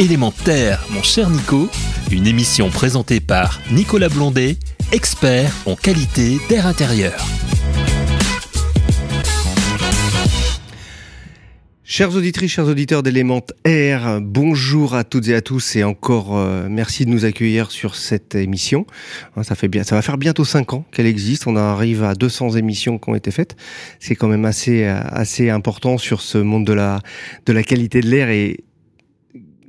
Élémentaire, mon cher Nico, une émission présentée par Nicolas Blondet, expert en qualité d'air intérieur. Chers auditrices, chers auditeurs d'Element Air, bonjour à toutes et à tous et encore euh, merci de nous accueillir sur cette émission. Hein, ça fait bien, ça va faire bientôt 5 ans qu'elle existe. On arrive à 200 émissions qui ont été faites. C'est quand même assez assez important sur ce monde de la de la qualité de l'air et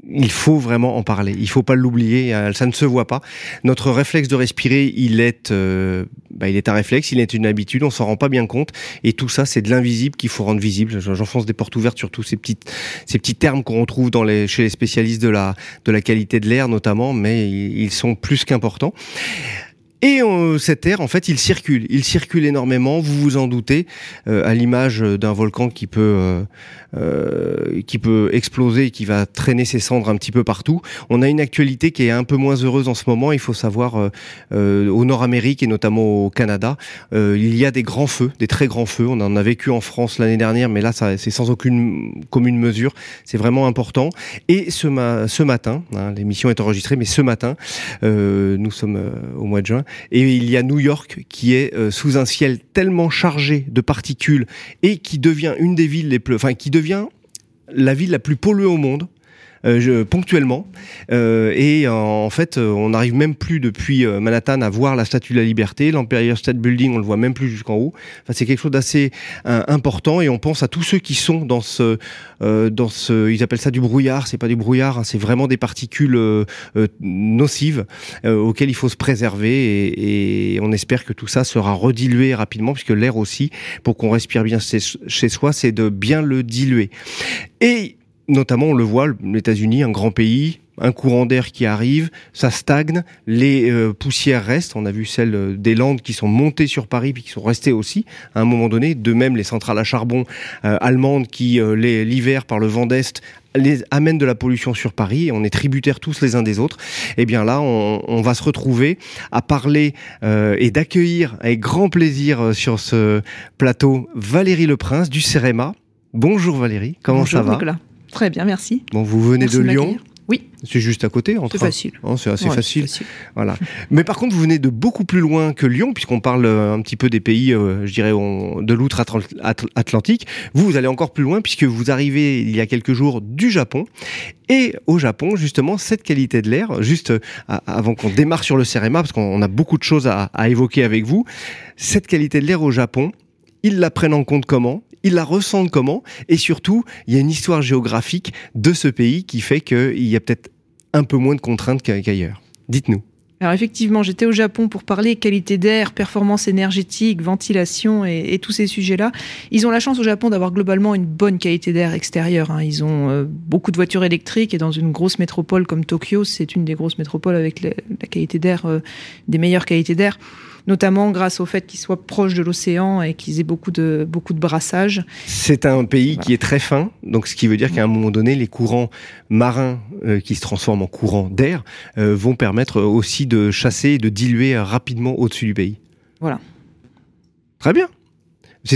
il faut vraiment en parler. Il faut pas l'oublier. Euh, ça ne se voit pas. Notre réflexe de respirer, il est, euh, bah, il est un réflexe, il est une habitude. On s'en rend pas bien compte. Et tout ça, c'est de l'invisible qu'il faut rendre visible. J'enfonce des portes ouvertes sur tous ces petits, ces petits termes qu'on retrouve dans les, chez les spécialistes de la, de la qualité de l'air notamment, mais ils sont plus qu'importants. Et euh, cet air, en fait, il circule. Il circule énormément, vous vous en doutez, euh, à l'image d'un volcan qui peut, euh, qui peut exploser et qui va traîner ses cendres un petit peu partout. On a une actualité qui est un peu moins heureuse en ce moment. Il faut savoir, au Nord-Amérique et notamment au Canada, il y a des grands feux, des très grands feux. On en a vécu en France l'année dernière, mais là, c'est sans aucune commune mesure. C'est vraiment important. Et ce, ce matin, hein, l'émission est enregistrée, mais ce matin, nous sommes au mois de juin, et il y a New York qui est euh, sous un ciel tellement chargé de particules et qui devient une des villes les plus, enfin qui devient la ville la plus polluée au monde euh, ponctuellement. Euh, et en fait, euh, on n'arrive même plus depuis Manhattan à voir la Statue de la Liberté. L'Empire State Building, on le voit même plus jusqu'en haut. Enfin, c'est quelque chose d'assez important et on pense à tous ceux qui sont dans ce, dans ce, ils appellent ça du brouillard. C'est pas du brouillard, hein, c'est vraiment des particules nocives auxquelles il faut se préserver et, et, on espère que tout ça sera redilué rapidement puisque l'air aussi, pour qu'on respire bien chez soi, c'est de bien le diluer. Et notamment, on le voit, les États-Unis, un grand pays, un courant d'air qui arrive, ça stagne, les euh, poussières restent. On a vu celles euh, des Landes qui sont montées sur Paris puis qui sont restées aussi à un moment donné. De même, les centrales à charbon euh, allemandes qui, l'hiver, par le vent d'Est, les amènent de la pollution sur Paris et on est tributaires tous les uns des autres. Et eh bien là, on, on va se retrouver à parler et d'accueillir avec grand plaisir sur ce plateau Valérie Le Prince du CEREMA. Bonjour Valérie, comment ça va? Très bien, merci. Bon, vous venez de Lyon oui. C'est juste à côté, en C'est facile. C'est assez facile. Voilà. Mais par contre, vous venez de beaucoup plus loin que Lyon, puisqu'on parle euh, un petit peu des pays, euh, je dirais, de l'outre-Atlantique. Vous, vous allez encore plus loin, puisque vous arrivez il y a quelques jours du Japon. Et au Japon, justement, cette qualité de l'air, juste euh, avant qu'on démarre sur le CEREMA, parce qu'on a beaucoup de choses à, à évoquer avec vous, cette qualité de l'air au Japon, ils la prennent en compte comment? Ils la ressentent comment? Et surtout, il y a une histoire géographique de ce pays qui fait qu'il y a peut-être un peu moins de contraintes qu'ailleurs. Dites-nous. Alors effectivement, j'étais au Japon pour parler qualité d'air, performance énergétique, ventilation et, tous ces sujets-là. Ils ont la chance au Japon d'avoir globalement une bonne qualité d'air extérieure. Hein. Ils ont euh, beaucoup de voitures électriques et dans une grosse métropole comme Tokyo, c'est une des grosses métropoles avec la, qualité d'air, euh, des meilleures qualités d'air notamment grâce au fait qu'ils soient proches de l'océan et qu'ils aient beaucoup de, beaucoup de brassage. C'est un pays qui est très fin, donc ce qui veut dire qu'à un moment donné, les courants marins euh, qui se transforment en courants d'air euh, vont permettre aussi de chasser et de diluer rapidement au-dessus du pays. Voilà. Très bien.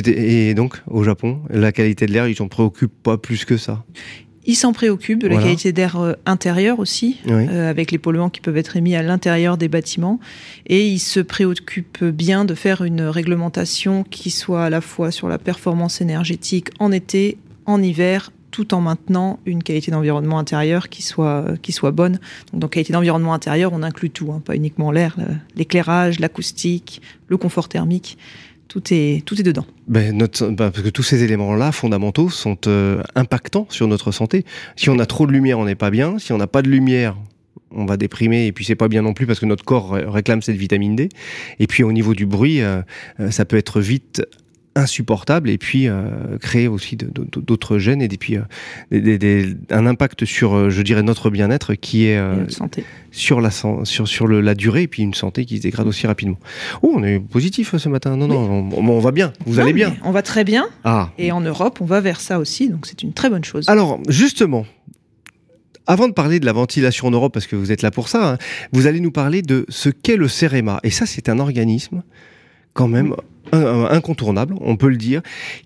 Et donc, au Japon, la qualité de l'air, ils s'en préoccupent pas plus que ça il s'en préoccupe de la qualité d'air euh, intérieur aussi, euh, avec les polluants qui peuvent être émis à l'intérieur des bâtiments. Et il se préoccupe bien de faire une réglementation qui soit à la fois sur la performance énergétique en été, en hiver, tout en maintenant une qualité d'environnement intérieur qui soit, qui soit bonne. Donc, dans qualité d'environnement intérieur, on inclut tout, hein, pas uniquement l'air, l'éclairage, l'acoustique, le confort thermique tout est, tout est dedans. Ben, ben, parce que tous ces éléments-là, fondamentaux, sont euh, impactants sur notre santé. Si on a trop de lumière, on n'est pas bien. Si on n'a pas de lumière, on va déprimer et puis c'est pas bien non plus parce que notre corps réclame cette vitamine D. Et puis au niveau du bruit, euh, euh, ça peut être vite insupportable et puis euh, créer aussi d'autres gènes et puis euh, un impact sur euh, je dirais notre bien-être qui est sur la sur sur le, la durée et puis une santé qui se dégrade aussi rapidement. Oh, on est positif ce matin. Non non, on, va bien. Vous allez bien. On va très bien. Ah. Et en Europe, on va vers ça aussi, donc c'est une très bonne chose. Alors justement, avant de parler de la ventilation en Europe, parce que vous êtes là pour ça, hein, vous allez nous parler de ce qu'est le CEREMA. Et ça, c'est un organisme quand même incontournable, on peut le dire,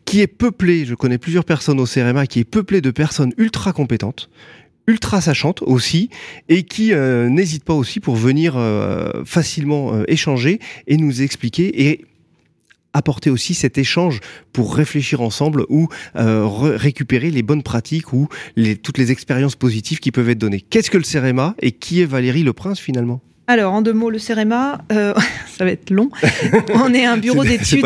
qui est peuplé, je connais plusieurs personnes au CRMA, qui est peuplé de personnes ultra compétentes, ultra sachante aussi et qui euh, n'hésite pas aussi pour venir euh, facilement euh, échanger et nous expliquer et apporter aussi cet échange pour réfléchir ensemble ou récupérer les bonnes pratiques ou toutes les expériences positives qui peuvent être données. Qu'est-ce que le CEREMA et qui est Valérie Le Prince finalement? Alors, en deux mots, le CEREMA, euh, ça va être long. On est un bureau d'études.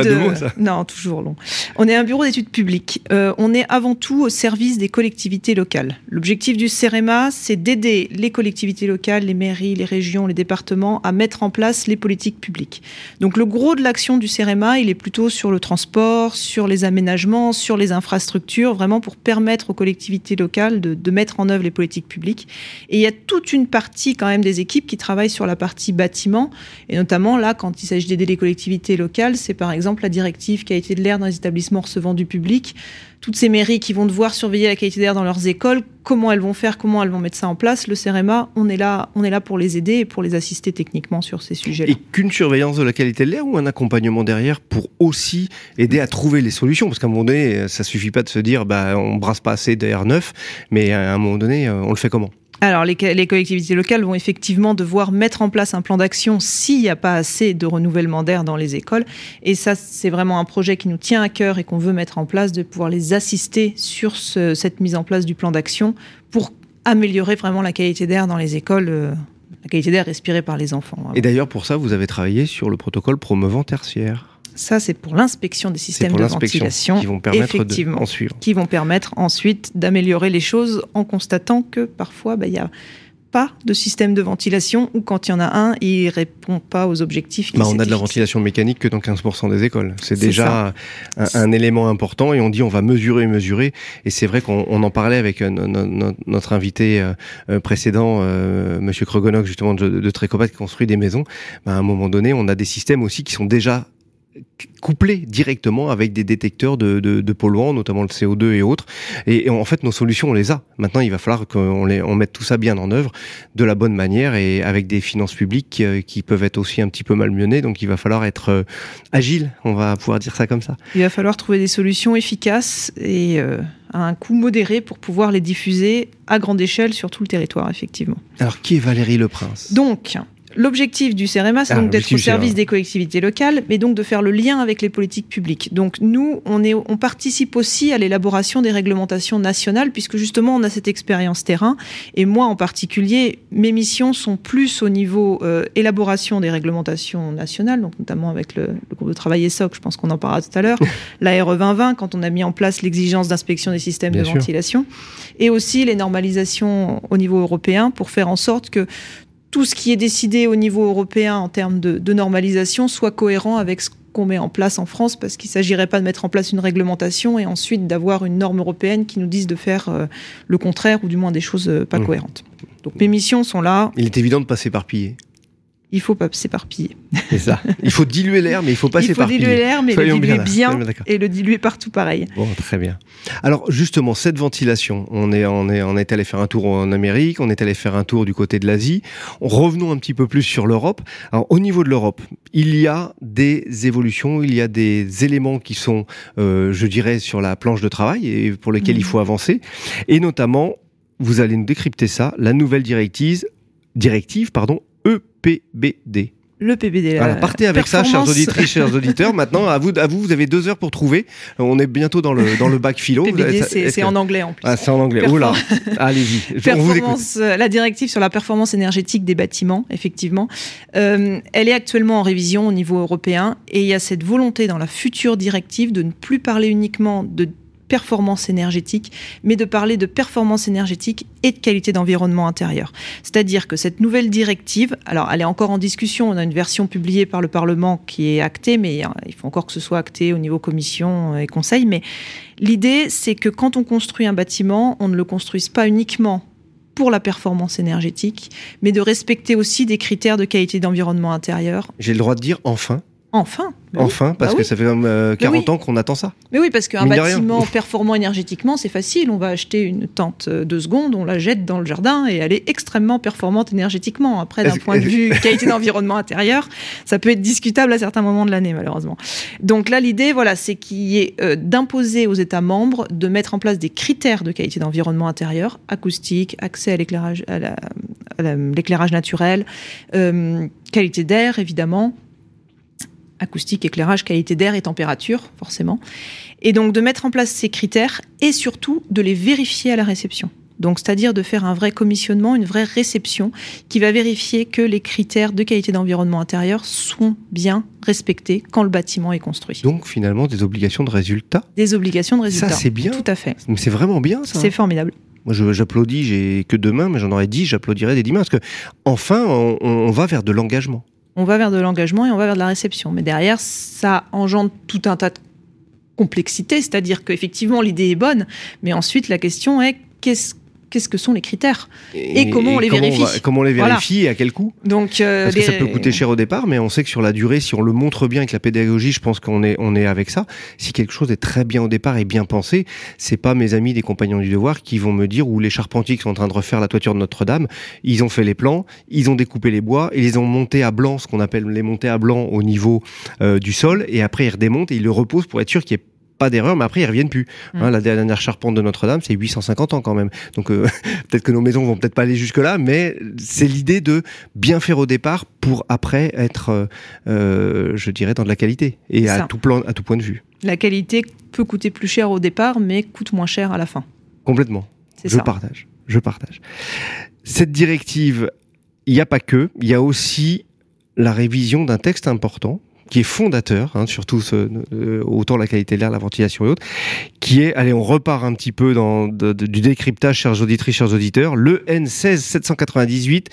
Non, toujours long. On est un bureau d'études publiques. Euh, on est avant tout au service des collectivités locales. L'objectif du CEREMA, c'est d'aider les collectivités locales, les mairies, les régions, les départements à mettre en place les politiques publiques. Donc, le gros de l'action du CEREMA, il est plutôt sur le transport, sur les aménagements, sur les infrastructures, vraiment pour permettre aux collectivités locales de, de mettre en œuvre les politiques publiques. Et il y a toute une partie quand même des équipes qui travaillent sur la partie bâtiment. Et notamment, là, quand il s'agit d'aider les collectivités locales, c'est par exemple la directive qualité de l'air dans les établissements recevant du public. Toutes ces mairies qui vont devoir surveiller la qualité d'air dans leurs écoles, comment elles vont faire, comment elles vont mettre ça en place. Le CEREMA, on est là, on est là pour les aider et pour les assister techniquement sur ces sujets-là. Et qu'une surveillance de la qualité de l'air ou un accompagnement derrière pour aussi aider à trouver les solutions? Parce qu'à un moment donné, ça suffit pas de se dire, bah, on brasse pas assez d'air neuf, mais à un moment donné, on le fait comment? Alors, les, collectivités locales vont effectivement devoir mettre en place un plan d'action s'il n'y a pas assez de renouvellement d'air dans les écoles. Et ça, c'est vraiment un projet qui nous tient à cœur et qu'on veut mettre en place, de pouvoir les assister sur cette mise en place du plan d'action pour améliorer vraiment la qualité d'air dans les écoles. Euh, la qualité d'air respirée par les enfants. Et d'ailleurs, pour ça, vous avez travaillé sur le protocole promouvant tertiaire. Ça, c'est pour l'inspection des systèmes de ventilation. Qui vont permettre effectivement, Qui vont permettre ensuite d'améliorer les choses en constatant que parfois, bah, il n'y a pas de système de ventilation ou quand il y en a un, il répond pas aux objectifs. Bah, on a de la ventilation mécanique que dans 15% des écoles. C'est déjà un, élément important et on dit on va mesurer, mesurer. Et c'est vrai qu'on en parlait avec euh, notre invité euh, euh, précédent, Monsieur Krogonok, justement de, de Trécopat, qui construit des maisons. Bah, à un moment donné, on a des systèmes aussi qui sont déjà couplé directement avec des détecteurs de, de, polluants, notamment le CO2 et autres. Et, en fait, nos solutions, on les a. Maintenant, il va falloir qu'on les, on mette tout ça bien en œuvre de la bonne manière et avec des finances publiques euh, qui, peuvent être aussi un petit peu malmenées. Donc, il va falloir être euh, agile. On va pouvoir dire ça comme ça. Il va falloir trouver des solutions efficaces et euh, à un coût modéré pour pouvoir les diffuser à grande échelle sur tout le territoire, effectivement. Alors, qui est Valérie Le Prince? Donc, L'objectif du CEREMA, c'est ah, donc d'être au service des collectivités locales, mais donc de faire le lien avec les politiques publiques. Donc nous, on, est, on participe aussi à l'élaboration des réglementations nationales, puisque justement, on a cette expérience terrain. Et moi, en particulier, mes missions sont plus au niveau euh, élaboration des réglementations nationales, donc notamment avec le, groupe de travail ESOC, je pense qu'on en parlera tout à l'heure, la RE 2020, quand on a mis en place l'exigence d'inspection des systèmes de ventilation, et aussi les normalisations au niveau européen pour faire en sorte que tout ce qui est décidé au niveau européen en termes de, normalisation soit cohérent avec ce qu'on met en place en France, parce qu'il ne s'agirait pas de mettre en place une réglementation et ensuite d'avoir une norme européenne qui nous dise de faire euh, le contraire ou du moins des choses euh, pas mmh. cohérentes. Donc mes missions sont là. Il est évident de ne pas s'éparpiller il faut pas s'éparpiller. C'est ça. Il faut diluer l'air, mais il faut pas s'éparpiller. Il faut diluer l'air, mais le diluer bien, et le diluer partout pareil. Bon, très bien. Alors justement, cette ventilation, on est, on est, on est allé faire un tour en Amérique, on est allé faire un tour du côté de l'Asie. Revenons un petit peu plus sur l'Europe. Alors au niveau de l'Europe, il y a des évolutions, il y a des éléments qui sont, euh, je dirais, sur la planche de travail et pour lesquels il mmh. faut avancer, et notamment vous allez nous décrypter ça, la nouvelle directive, directive pardon, EPBD. Le PBD. Voilà, partez avec ça, chers auditrices, chers auditeurs. Maintenant, à vous, à vous, vous avez deux heures pour trouver. On est bientôt dans le dans le bac philo. PBD, c'est en anglais en plus. Ah, c'est en anglais. Oh là, allez-y. Euh, la directive sur la performance énergétique des bâtiments, effectivement, euh, elle est actuellement en révision au niveau européen et il y a cette volonté dans la future directive de ne plus parler uniquement de performance énergétique, mais de parler de performance énergétique et de qualité d'environnement intérieur. C'est-à-dire que cette nouvelle directive, alors elle est encore en discussion, on a une version publiée par le Parlement qui est actée, mais euh, il faut encore que ce soit acté au niveau commission et conseil, mais l'idée c'est que quand on construit un bâtiment, on ne le construise pas uniquement pour la performance énergétique, mais de respecter aussi des critères de qualité d'environnement intérieur. J'ai le droit de dire enfin Enfin. enfin, parce bah que ça fait 40 euh, ans qu'on attend ça. Mais oui, parce qu'un bâtiment performant énergétiquement, c'est facile. On va acheter une tente de secondes, on la jette dans le jardin et elle est extrêmement performante énergétiquement. Après, d'un point de vue qualité d'environnement intérieur, ça peut être discutable à certains moments de l'année, malheureusement. Donc là, l'idée, voilà, c'est qu'il y ait euh, d'imposer aux États membres de mettre en place des critères de qualité d'environnement intérieur, acoustique, accès à l'éclairage, l'éclairage naturel, euh, qualité d'air, évidemment acoustique, éclairage, qualité d'air et température, forcément. Et donc de mettre en place ces critères et surtout de les vérifier à la réception. Donc, c'est-à-dire de faire un vrai commissionnement, une vraie réception qui va vérifier que les critères de qualité d'environnement intérieur sont bien respectés quand le bâtiment est construit. Donc, finalement, des obligations de résultat Des obligations de résultat. Ça, c'est bien. Tout à fait. Mais c'est vraiment bien, ça. C'est formidable. Moi, j'applaudis, j'ai que demain, mais j'en aurais dit, j'applaudirais des dix mains, parce que, enfin, on va vers de l'engagement on va vers de l'engagement et on va vers de la réception. Mais derrière, ça engendre tout un tas de complexités, c'est-à-dire qu'effectivement, l'idée est bonne, mais ensuite, la question est qu'est-ce qu'est-ce que sont les critères et, comment on les vérifie. comment on les vérifie et à quel coût Donc, euh, Parce que ça peut coûter cher au départ, mais on sait que sur la durée, si on le montre bien avec la pédagogie, je pense qu'on est, on est avec ça. Si quelque chose est très bien au départ et bien pensé, c'est pas mes amis des compagnons du devoir qui vont me dire ou les charpentiers qui sont en train de refaire la toiture de Notre-Dame, ils ont fait les plans, ils ont découpé les bois et ils ont monté à blanc, ce qu'on appelle les monter à blanc au niveau euh, du sol, et après ils redémontent et ils le reposent pour être sûr qu'il y ait pas d'erreur, mais après ils reviennent plus. Mm. Hein, la dernière charpente de Notre-Dame, c'est 850 ans quand même. Donc euh, peut-être que nos maisons vont peut-être pas aller jusque là, mais c'est l'idée de bien faire au départ pour après être, euh, euh, je dirais, dans de la qualité et à tout plan, à tout point de vue. La qualité peut coûter plus cher au départ, mais coûte moins cher à la fin. Complètement. Je partage. Je partage. Cette directive, il n'y a pas que, il y a aussi la révision d'un texte important qui est fondateur, hein, surtout ce, euh, autant la qualité de l'air, la ventilation et autres, qui est, allez, on repart un petit peu dans du décryptage, chers auditrices, chers auditeurs, le N16 798-1.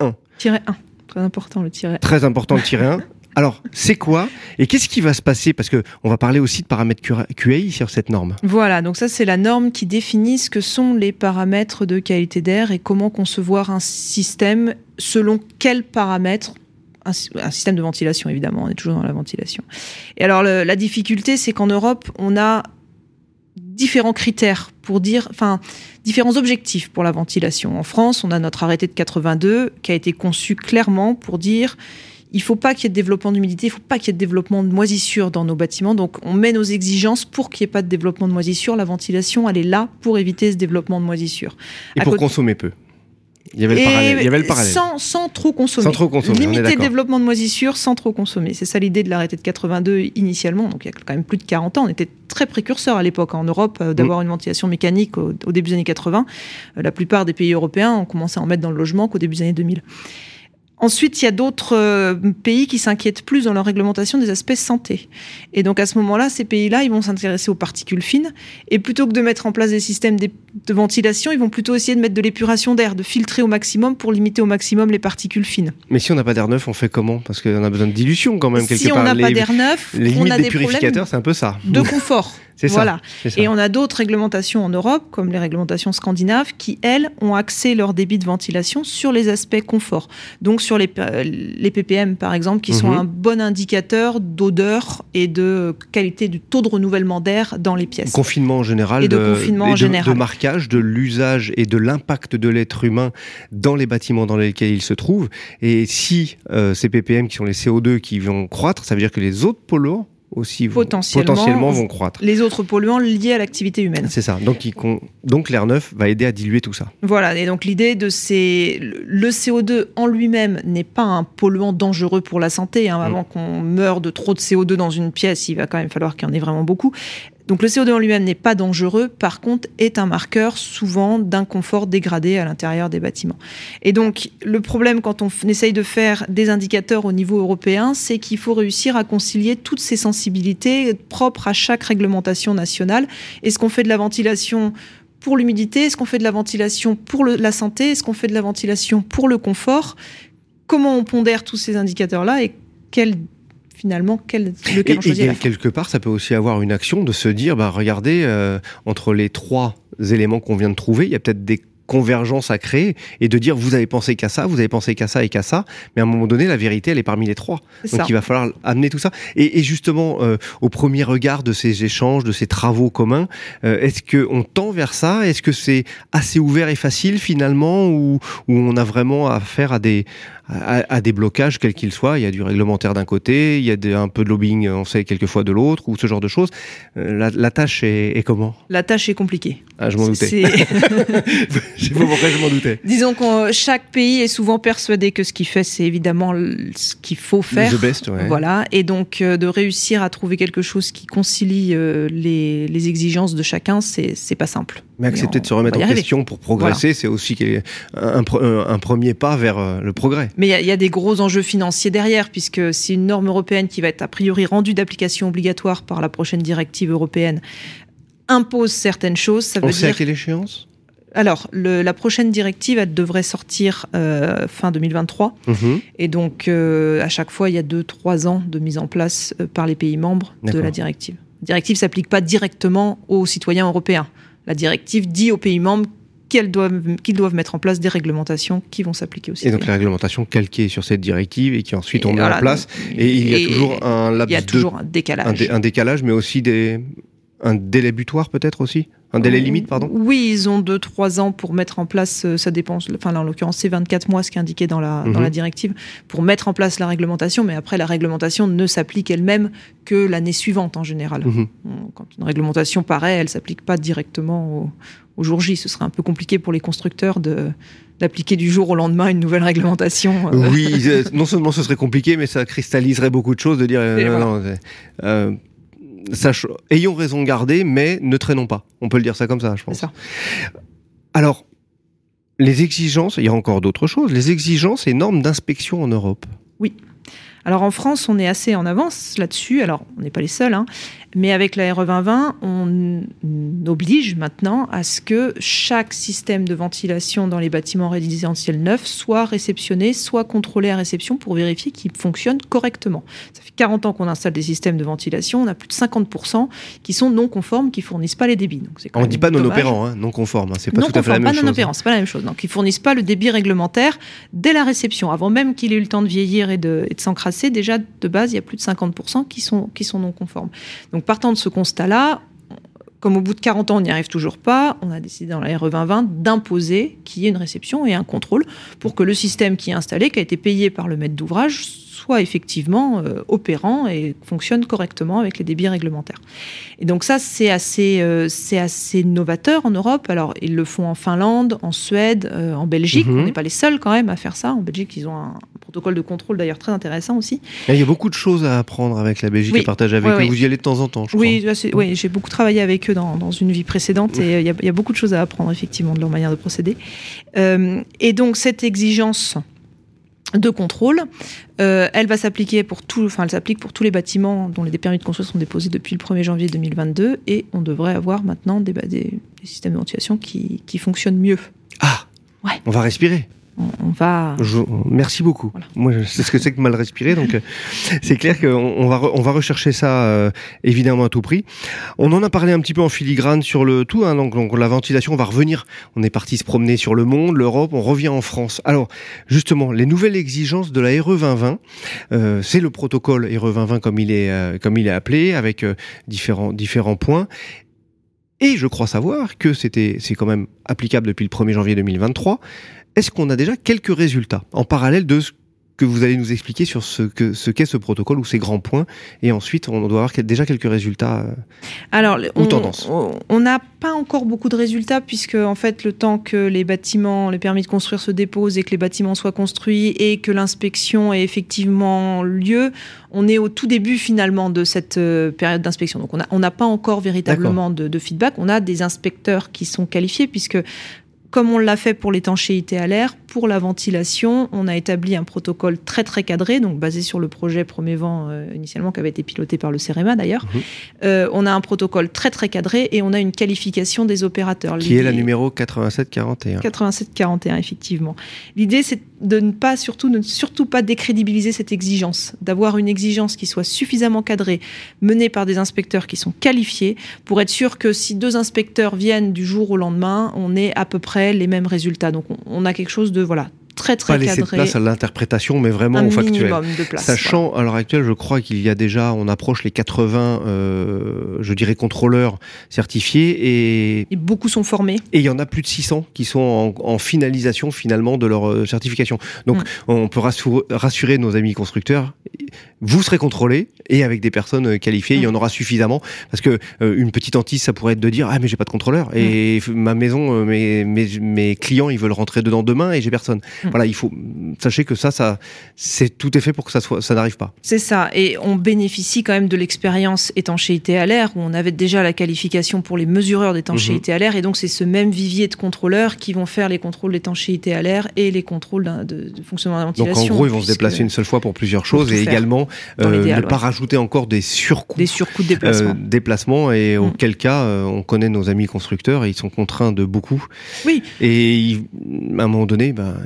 1, très important le tiret. Très important le tiret 1. Alors, c'est quoi et qu'est-ce qui va se passer? Parce que on va parler aussi de paramètres QAI sur cette norme. Voilà, donc ça c'est la norme qui définit ce que sont les paramètres de qualité d'air et comment concevoir un système selon quels paramètres un, système de ventilation, évidemment, on est toujours dans la ventilation. Et alors, la difficulté, c'est qu'en Europe, on a différents critères pour dire, enfin, différents objectifs pour la ventilation. En France, on a notre arrêté de 82 qui a été conçu clairement pour dire il faut pas qu'il y ait de développement d'humidité, il faut pas qu'il y ait de développement de moisissure dans nos bâtiments. Donc, on met nos exigences pour qu'il n'y ait pas de développement de moisissure. La ventilation, elle est là pour éviter ce développement de moisissure. Et pour consommer peu. Il y avait le parallèle. Sans, trop consommer. Sans trop consommer. Limiter le développement de moisissures sans trop consommer. C'est ça l'idée de l'arrêté de 82 initialement. Donc il y a quand même plus de 40 ans. On était très précurseurs à l'époque en Europe euh, d'avoir mm. une ventilation mécanique au, début des années 80. Euh, la plupart des pays européens ont commencé à en mettre dans le logement qu'au début des années 2000. Ensuite, il y a d'autres euh, pays qui s'inquiètent plus dans leur réglementation des aspects santé. Et donc à ce moment-là, ces pays-là, ils vont s'intéresser aux particules fines. Et plutôt que de mettre en place des systèmes de ventilation, ils vont plutôt essayer de mettre de l'épuration d'air, de filtrer au maximum pour limiter au maximum les particules fines. Mais si on n'a pas d'air neuf, on fait comment? Parce qu'on a besoin de dilution quand même quelque si part. Si on n'a pas d'air neuf, on a des purificateurs, c'est un peu ça. De confort. C'est voilà. Et on a d'autres réglementations en Europe, comme les réglementations scandinaves, qui, elles, ont axé leur débit de ventilation sur les aspects confort. Donc sur les, euh, les ppm, par exemple, qui sont mhm. un bon indicateur d'odeur et de qualité du taux de renouvellement d'air dans les pièces. Confinement en général. Et de, confinement en général. De marquage, de l'usage et de l'impact de l'être humain dans les bâtiments dans lesquels il se trouve. Et si euh, ces ppm, qui sont les CO2, qui vont croître, ça veut dire que les autres polluants aussi potentiellement, vont croître. Les autres polluants liés à l'activité humaine. C'est ça. Donc, donc l'air neuf va aider à diluer tout ça. Voilà. Et donc l'idée de ces le CO2 en lui-même n'est pas un polluant dangereux pour la santé. Hein. Avant mm. qu'on meure de trop de CO2 dans une pièce, il va quand même falloir qu'il y en ait vraiment beaucoup. Donc le CO2 en lui-même n'est pas dangereux, par contre est un marqueur souvent d'inconfort dégradé à l'intérieur des bâtiments. Et donc le problème quand on essaye de faire des indicateurs au niveau européen, c'est qu'il faut réussir à concilier toutes ces sensibilités propres à chaque réglementation nationale. Est-ce qu'on fait de la ventilation pour l'humidité? Est-ce qu'on fait de la ventilation pour la santé? Est-ce qu'on fait de la ventilation pour le confort? Comment on pondère tous ces indicateurs-là et quels finalement quel, lequel et, quelque part, ça peut aussi avoir une action de se dire, bah regardez, euh, entre les trois éléments qu'on vient de trouver, il y a peut-être des convergence à créer et de dire vous avez pensé qu'à ça, vous avez pensé qu'à ça et qu'à ça, mais à un moment donné, la vérité, elle est parmi les trois. Donc il va falloir amener tout ça. Et, justement, euh, au premier regard de ces échanges, de ces travaux communs, euh, est-ce qu'on tend vers ça? Est-ce que c'est assez ouvert et facile finalement ou, ou on a vraiment affaire à des, à, des blocages, quels qu'ils soient? Il y a du réglementaire d'un côté, il y a un peu de lobbying, on sait quelquefois de l'autre, ou ce genre de choses. Euh, la, tâche est, comment? La tâche est compliquée. Ah, je m'en doutais. je sais pas pourquoi je m'en doutais. Disons que chaque pays est souvent persuadé que ce qu'il fait, c'est évidemment ce qu'il faut faire. The best, ouais. Voilà. Et donc, euh, de réussir à trouver quelque chose qui concilie euh, les, les, exigences de chacun, c'est pas simple. Mais accepter de se remettre en question pour progresser, c'est aussi un, un, premier pas vers le progrès. Mais il y, a des gros enjeux financiers derrière, puisque c'est une norme européenne qui va être a priori rendue d'application obligatoire par la prochaine directive européenne impose certaines choses. Ça veut On sait à quelle échéance alors, la prochaine directive, elle devrait sortir euh, fin 2023. Mhm. Et donc, euh, à chaque fois, il y a 2-3 ans de mise en place euh, par les pays membres de la directive. La directive ne s'applique pas directement aux citoyens européens. La directive dit aux pays membres qu'ils doivent, doivent mettre en place des réglementations qui vont s'appliquer aussi. Et donc la réglementation calquée sur cette directive et qui ensuite on met en place. et il y a toujours un laps Il y a toujours un décalage. Un, décalage, mais aussi des, un délai butoir peut-être aussi? Un délai limite, pardon? Oui, ils ont 2-3 ans pour mettre en place, euh, ça dépend, enfin là, en l'occurrence c'est 24 mois ce qui est indiqué dans la, dans la mhm. directive, pour mettre en place la réglementation, mais après la réglementation ne s'applique elle-même que l'année suivante en général. Mhm. Quand une réglementation paraît, elle s'applique pas directement au, au jour J. Ce serait un peu compliqué pour les constructeurs de d'appliquer du jour au lendemain une nouvelle réglementation. Euh. Oui, non seulement ce serait compliqué, mais ça cristalliserait beaucoup de choses de dire euh, ayons raison de garder, mais ne traînons pas. On peut le dire ça comme ça, je pense. Ça. Alors, les exigences, il y a encore d'autres choses, les exigences et normes d'inspection en Europe. Oui. Alors en France, on est assez en avance là-dessus. Alors, on n'est pas les seuls, hein. mais avec la RE 2020, on oblige maintenant à ce que chaque système de ventilation dans les bâtiments résidentiels neufs soit réceptionné, soit contrôlé à réception pour vérifier qu'il fonctionne correctement. Ça fait 40 ans qu'on installe des systèmes de ventilation, on a plus de 50% qui sont non conformes, qui fournissent pas les débits. Donc on ne dit pas non opérant, hein, non conforme, hein, c'est pas tout à fait la même pas non opérant, c'est pas la même chose. Donc ils fournissent pas le débit réglementaire dès la réception, avant même qu'il ait eu le temps de vieillir et de, et de s'encrasser déjà de base, il y a plus de 50% qui sont, qui sont non conformes. Donc partant de ce constat-là, comme au bout de 40 ans, on n'y arrive toujours pas, on a décidé dans la RE 2020 d'imposer qu'il y ait une réception et un contrôle pour que le système qui est installé, qui a été payé par le maître d'ouvrage, soit effectivement euh, opérant et fonctionne correctement avec les débits réglementaires. Et donc ça, c'est assez, euh, c'est assez novateur en Europe. Alors, ils le font en Finlande, en Suède, euh, en Belgique. Mhm. On n'est pas les seuls quand même à faire ça. En Belgique, ils ont un, protocole de contrôle d'ailleurs très intéressant aussi. il y a beaucoup de choses à apprendre avec la Belgique et partager avec eux. Vous y allez de temps en temps, je oui, crois. Oui, j'ai beaucoup travaillé avec eux dans, dans une vie précédente et il y, a, il y, a, beaucoup de choses à apprendre effectivement de leur manière de procéder. et donc cette exigence de contrôle. Euh, elle va s'appliquer pour tout, enfin, elle s'applique pour tous les bâtiments dont les permis de construire sont déposés depuis le 1er janvier 2022 et on devrait avoir maintenant des, des, systèmes de ventilation qui, qui fonctionnent mieux. Ah Ouais. On va respirer on, va. merci beaucoup. Moi, je sais ce que c'est que mal respirer, donc euh, c'est clair qu'on on va on va rechercher ça euh, évidemment à tout prix. On en a parlé un petit peu en filigrane sur le tout, hein, donc, donc, la ventilation. On va revenir. On est parti se promener sur le monde, l'Europe. On revient en France. Alors justement, les nouvelles exigences de la RE 2020, euh, c'est le protocole RE 2020 comme il est comme il est appelé, avec différents différents points. Et je crois savoir que c'était, c'est quand même applicable depuis le 1er janvier 2023. Est-ce qu'on a déjà quelques résultats en parallèle de ce que vous allez nous expliquer sur ce que ce qu'est ce protocole ou ces grands points et ensuite on doit avoir déjà quelques résultats euh, alors ou tendances. On n'a pas encore beaucoup de résultats puisque en fait le temps que les bâtiments les permis de construire se déposent et que les bâtiments soient construits et que l'inspection ait effectivement lieu on est au tout début finalement de cette euh, période d'inspection. Donc on n'a pas encore véritablement de, de, feedback. On a des inspecteurs qui sont qualifiés puisque comme on l'a fait pour l'étanchéité à l'air, pour la ventilation, on a établi un protocole très très cadré, donc basé sur le projet Premier Vent euh, initialement qui avait été piloté par le CEREMA d'ailleurs. Mhm. Euh, on a un protocole très très cadré et on a une qualification des opérateurs. Qui est la numéro 8741. 8741 effectivement. L'idée c'est de ne pas surtout ne surtout pas décrédibiliser cette exigence, d'avoir une exigence qui soit suffisamment cadrée, menée par des inspecteurs qui sont qualifiés, pour être sûr que si deux inspecteurs viennent du jour au lendemain, on est à peu près les mêmes résultats. Donc on, a quelque chose de voilà très très pas laisser de place à l'interprétation, mais vraiment au factuel. De place, Sachant à l'heure actuelle, je crois qu'il y a déjà, on approche les 80, euh, je dirais contrôleurs certifiés et, beaucoup sont formés. Et il y en a plus de 600 qui sont en, finalisation finalement de leur euh, certification. Donc mm. on peut rassurer, nos amis constructeurs. Vous serez contrôlés et avec des personnes euh, qualifiées, il y mm. en aura suffisamment parce que une petite hantise, ça pourrait être de dire ah mais j'ai pas de contrôleur et mm. ma maison, mes, mes, mes clients, ils veulent rentrer dedans demain et j'ai personne. Mm. Voilà, il faut sachez que ça, ça, c'est tout est fait pour que ça soit, ça n'arrive pas. C'est ça, et on bénéficie quand même de l'expérience étanchéité à l'air où on avait déjà la qualification pour les mesureurs d'étanchéité mhm. à l'air, et donc c'est ce même vivier de contrôleurs qui vont faire les contrôles d'étanchéité à l'air et les contrôles de, fonctionnement de la ventilation. Donc en gros, ils vont se déplacer une seule fois pour plusieurs choses et également euh, ne pas rajouter encore des surcoûts, des surcoûts de déplacement, euh, déplacement et mm. auquel cas, euh, on connaît nos amis constructeurs et ils sont contraints de beaucoup. Oui. Et à un moment donné, ben,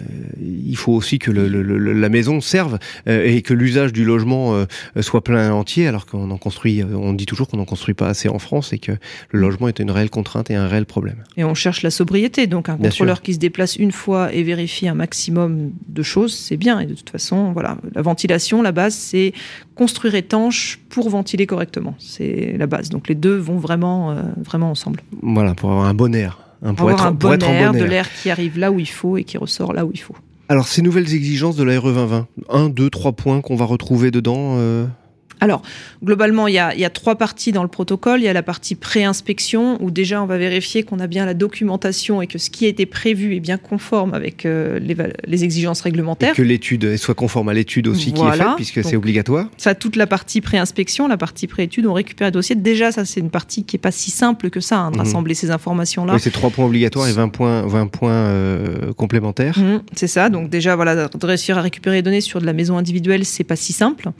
il faut aussi que la maison serve euh, et que l'usage du logement euh, soit plein entier, alors qu'on en construit, euh, on dit toujours qu'on n'en construit pas assez en France et que le logement est une réelle contrainte et un réel problème. Et on cherche la sobriété, donc un contrôleur qui se déplace une fois et vérifie un maximum de choses, c'est bien. Et de toute façon, voilà, la ventilation, la base, c'est construire étanche pour ventiler correctement. C'est la base. Donc les deux vont vraiment, vraiment ensemble. Voilà, pour avoir un bon air. Pour, être, un bon air, de l'air qui arrive là où il faut et qui ressort là où il faut. Alors, ces nouvelles exigences de la RE 2020, un, deux, trois points qu'on va retrouver dedans euh, alors, globalement, il y, a, trois parties dans le protocole. Il y a la partie pré-inspection, où déjà on va vérifier qu'on a bien la documentation et que ce qui a été prévu est bien conforme avec euh, les, exigences réglementaires. Et que l'étude soit conforme à l'étude aussi qui est faite, puisque c'est obligatoire. Ça, toute la partie pré-inspection, la partie pré-étude, on récupère les dossiers. Déjà, ça, c'est une partie qui n'est pas si simple que ça, hein, de mhm. rassembler ces informations-là. Oui, c'est trois points obligatoires et 20 points, 20 points euh, complémentaires. Mhm, c'est ça. Donc, déjà, voilà, de réussir à récupérer les données sur de la maison individuelle, c'est pas si simple.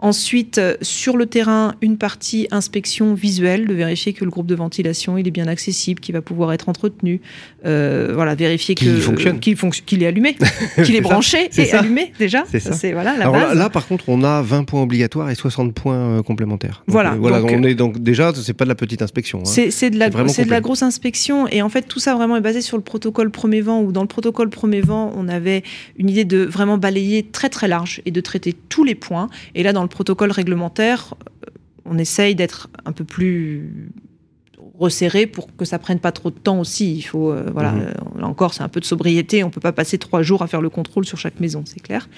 Ensuite, euh, sur le terrain, une partie inspection visuelle, de vérifier que le groupe de ventilation il est bien accessible, qu'il va pouvoir être entretenu. Euh, voilà, vérifier qu'il fonctionne, qu'il est allumé, qu'il est branché et allumé déjà. C'est ça. C'est voilà la Alors base. Là, par contre, on a 20 points obligatoires et 60 points euh, complémentaires. voilà. voilà, on est donc déjà, c'est pas de la petite inspection. Hein. C'est de la, c'est de la grosse inspection et en fait tout ça vraiment est basé sur le protocole premier vent où dans le protocole premier vent on avait une idée de vraiment balayer très très large et de traiter tous les points. Et là dans protocole réglementaire, euh, on essaye d'être un peu plus resserré pour que ça prenne pas trop de temps aussi. Il faut, euh, voilà, mhm. euh, là encore, c'est un peu de sobriété. On peut pas passer trois jours à faire le contrôle sur chaque maison, c'est clair.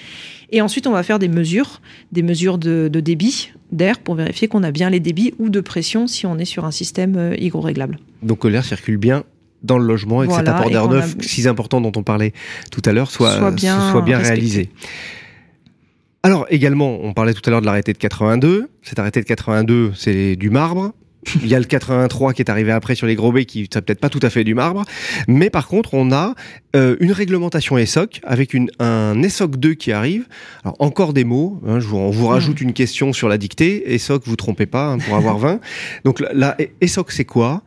Et ensuite, on va faire des mesures, des mesures de, débit d'air pour vérifier qu'on a bien les débits ou de pression si on est sur un système hydro-réglable. Donc que l'air circule bien dans le logement et que cet apport d'air neuf, si important dont on parlait tout à l'heure, soit, bien, soit bien réalisé. Alors également, on parlait tout à l'heure de l'arrêté de 82. Cet arrêté de 82, c'est du marbre. Il y a le 83 qui est arrivé après sur les gros baies qui c'est peut-être pas tout à fait du marbre, mais par contre on a euh, une réglementation ESOC avec une, un ESOC 2 qui arrive. Alors encore des mots, hein, je vous, on vous rajoute mmh. une question sur la dictée. ESOC, vous trompez pas hein, pour avoir 20. Donc la, ESOC c'est quoi?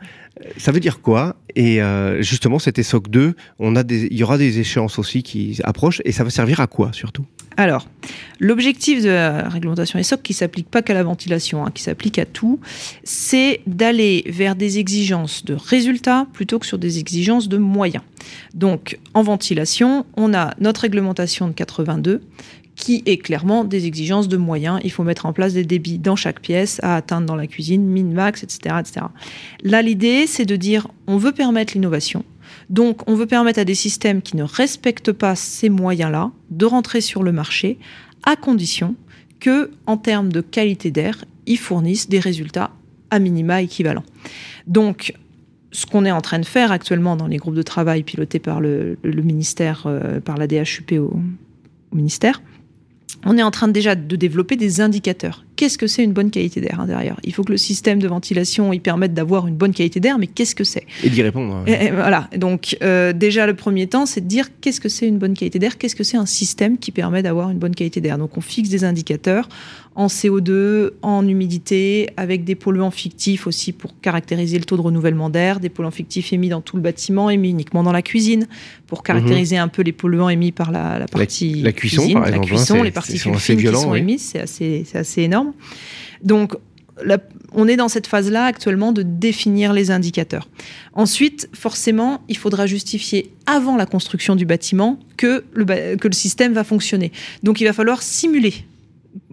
Ça veut dire quoi? Et euh, justement, cet ESOC 2, on des, il y aura des échéances aussi qui approchent, et ça va servir à quoi surtout? Alors, l'objectif de la réglementation ESOC, qui s'applique pas qu'à la ventilation, hein, qui s'applique à tout, c'est d'aller vers des exigences de résultats plutôt que sur des exigences de moyens. Donc, en ventilation, on a notre réglementation de 82 qui est clairement des exigences de moyens. Il faut mettre en place des débits dans chaque pièce à atteindre dans la cuisine, min-max, etc., etc. Là, l'idée, c'est de dire on veut permettre l'innovation, donc, on veut permettre à des systèmes qui ne respectent pas ces moyens-là de rentrer sur le marché à condition que, en termes de qualité d'air, ils fournissent des résultats à minima équivalents. Donc, ce qu'on est en train de faire actuellement dans les groupes de travail pilotés par le, ministère, euh, par la DHUP au ministère, on est en train déjà de développer des indicateurs. Qu'est-ce que c'est une bonne qualité d'air hein, derrière? Il faut que le système de ventilation y permette d'avoir une bonne qualité d'air, mais qu'est-ce que c'est? Et d'y répondre. Et, voilà. Donc euh, déjà le premier temps, c'est de dire qu'est-ce que c'est une bonne qualité d'air? Qu'est-ce que c'est un système qui permet d'avoir une bonne qualité d'air? Donc on fixe des indicateurs en CO2, en humidité, avec des polluants fictifs aussi pour caractériser le taux de renouvellement d'air, des polluants fictifs émis dans tout le bâtiment, émis uniquement dans la cuisine, pour caractériser un peu les polluants émis par la, partie la, cuisson, cuisine, par exemple, la cuisson, les particules fines qui sont émises, c'est assez, assez énorme. Donc on est dans cette phase-là actuellement de définir les indicateurs. Ensuite, forcément, il faudra justifier avant la construction du bâtiment que le, que le système va fonctionner. Donc il va falloir simuler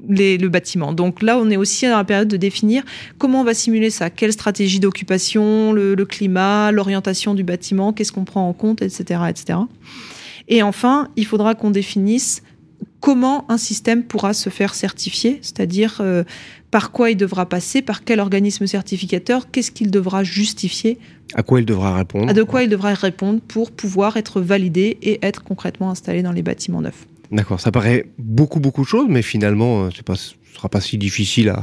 le bâtiment. Donc là, on est aussi dans la période de définir comment on va simuler ça, quelle stratégie d'occupation, le, climat, l'orientation du bâtiment, qu'est-ce qu'on prend en compte, etc., etc. Et enfin, il faudra qu'on définisse comment un système pourra se faire certifier, c'est-à-dire euh, par quoi il devra passer, par quel organisme certificateur, qu'est-ce qu'il devra justifier. À quoi il devra répondre. À de quoi il devra répondre pour pouvoir être validé et être concrètement installé dans les bâtiments neufs. D'accord, ça paraît beaucoup beaucoup de choses, mais finalement, euh, c'est pas ce sera pas si difficile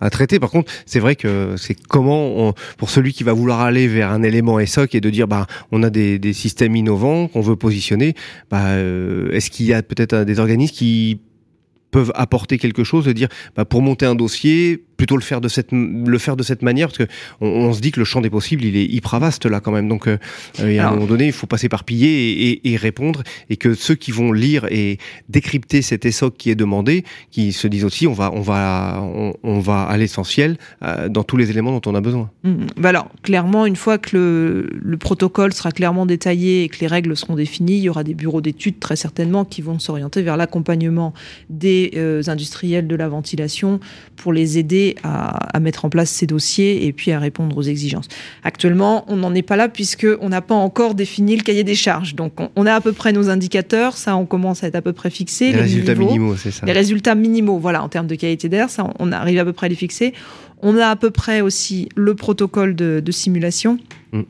à, traiter. Par contre, c'est vrai que c'est comment, pour celui qui va vouloir aller vers un élément ESOC et de dire, bah, on a des, systèmes innovants qu'on veut positionner, bah, euh, est-ce qu'il y a peut-être des organismes qui peuvent apporter quelque chose, de dire, bah, pour monter un dossier, plutôt le faire de cette le faire de cette manière parce que on, se dit que le champ des possibles il est hyper vaste là quand même donc euh, euh à un moment donné il faut passer par piller et, et, répondre et que ceux qui vont lire et décrypter cet ESOC qui est demandé qui se disent aussi on va on va on, va à l'essentiel euh, dans tous les éléments dont on a besoin mmh. bah alors clairement une fois que le, le, protocole sera clairement détaillé et que les règles seront définies il y aura des bureaux d'études très certainement qui vont s'orienter vers l'accompagnement des euh, industriels de la ventilation pour les aider à, mettre en place ces dossiers et puis à répondre aux exigences. Actuellement, on n'en est pas là puisque on n'a pas encore défini le cahier des charges. Donc, on, a à peu près nos indicateurs, ça, on commence à être à peu près fixé. Les, résultats minimaux, c'est ça. Les résultats minimaux, voilà, en termes de qualité d'air, ça, on arrive à peu près à les fixer. On a à peu près aussi le protocole de, simulation. Mm.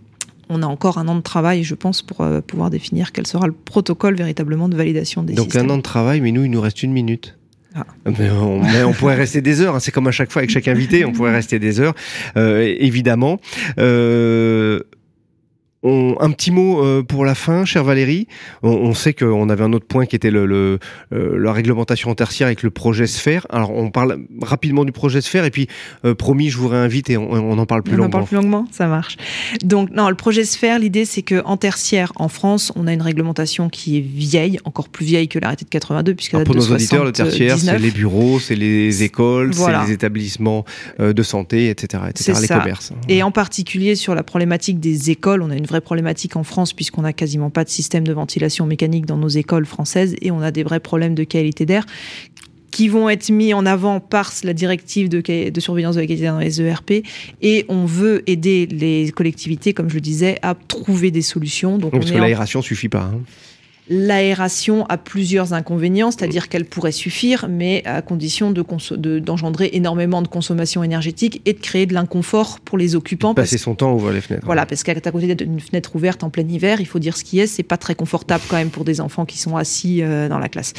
on a encore un an de travail, je pense, pour euh, pouvoir définir quel sera le protocole véritablement de validation des Donc systèmes. Donc un an de travail, mais nous, il nous reste une minute. Ah. On, pourrait rester des heures. Hein. C'est comme à chaque fois avec chaque invité, on pourrait rester des heures, euh, évidemment. Euh, un petit mot euh, pour la fin, chère Valérie. On, sait qu'on avait un autre point qui était le, euh, la réglementation tertiaire avec le projet Sphère. Alors, on parle rapidement du projet Sphère et puis, euh, promis, je vous réinvite et on, en parle plus longuement. On en parle plus longuement, ça marche. Donc, non, le projet Sphère, l'idée, c'est qu'en tertiaire, en France, on a une réglementation qui est vieille, encore plus vieille que l'arrêté de 82, puisque pour nos auditeurs, le tertiaire, c'est les bureaux, c'est les écoles, c'est les établissements de santé, etc., etc., les commerces. Et en particulier sur la problématique des écoles, on a une vraie problématique en France puisqu'on n'a quasiment pas de système de ventilation mécanique dans nos écoles françaises et on a des vrais problèmes de qualité d'air qui vont être mis en avant par la directive de, de, surveillance de la qualité dans les ERP. Et on veut aider les collectivités, comme je le disais, à trouver des solutions. Donc, parce que l'aération ne suffit pas. Hein. L'aération a plusieurs inconvénients, c'est-à-dire qu'elle pourrait suffire, mais à condition d'engendrer de, énormément de consommation énergétique et de créer de l'inconfort pour les occupants. Passer son temps à ouvrir les fenêtres. Voilà, parce qu'à côté d'une fenêtre ouverte en plein hiver, il faut dire ce qui est, c'est pas très confortable quand même pour des enfants qui sont assis euh, dans la classe.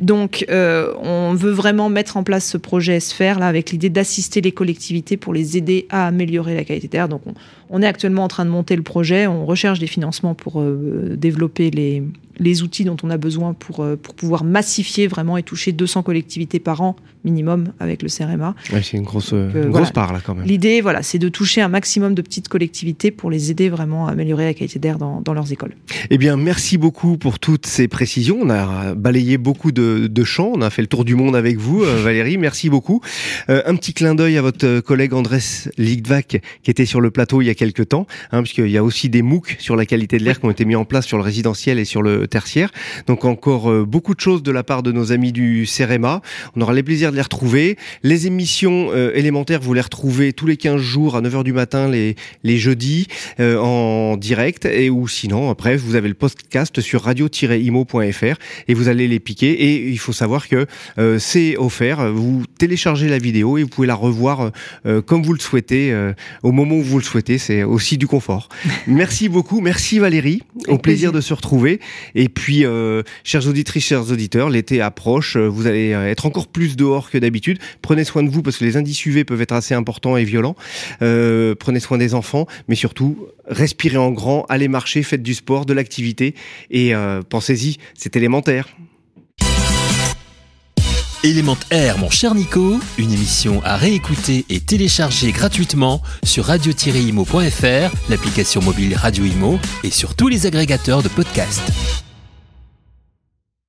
Donc, euh, on veut vraiment mettre en place ce projet Sphère là avec l'idée d'assister les collectivités pour les aider à améliorer la qualité d'air. Donc, on, on, est actuellement en train de monter le projet, on recherche des financements pour euh, développer les les outils dont on a besoin pour, euh, pour pouvoir massifier vraiment et toucher 200 collectivités par an minimum avec le CRMA. c'est une grosse, euh, grosse part là quand même. L'idée, voilà, c'est de toucher un maximum de petites collectivités pour les aider vraiment à améliorer la qualité d'air dans, dans, leurs écoles. Eh bien, merci beaucoup pour toutes ces précisions. On a balayé beaucoup de, de champs, on a fait le tour du monde avec vous, Valérie. Merci beaucoup. Euh, un petit clin d'œil à votre collègue Andrés Ligdvac qui était sur le plateau il y a quelques temps, hein, puisqu'il y a aussi des MOOC sur la qualité de l'air qui ont été mis en place sur le résidentiel et sur le tertiaire. Donc encore beaucoup de choses de la part de nos amis du CRMA. On aura les plaisirs de les retrouver. Les émissions euh, élémentaires, vous les retrouvez tous les 15 jours à 9h du matin, les, les jeudis, euh, en direct. Et ou sinon, après, vous avez le podcast sur radio-imo.fr et vous allez les piquer. Et il faut savoir que euh, c'est offert. Vous téléchargez la vidéo et vous pouvez la revoir comme vous le souhaitez, au moment où vous le souhaitez. C'est aussi du confort. Merci beaucoup. Merci Valérie. Au plaisir de se retrouver. Et puis, chers auditrices, chers auditeurs, l'été approche. Vous allez être encore plus dehors que d'habitude. Prenez soin de vous parce que les indices UV peuvent être assez importants et violents. Euh, prenez soin des enfants, mais surtout respirez en grand, allez marcher, faites du sport, de l'activité et euh, pensez-y, c'est élémentaire. Élémentaire, mon cher Nico, une émission à réécouter et télécharger gratuitement sur radio-imo.fr, l'application mobile Radio Imo et sur tous les agrégateurs de podcasts.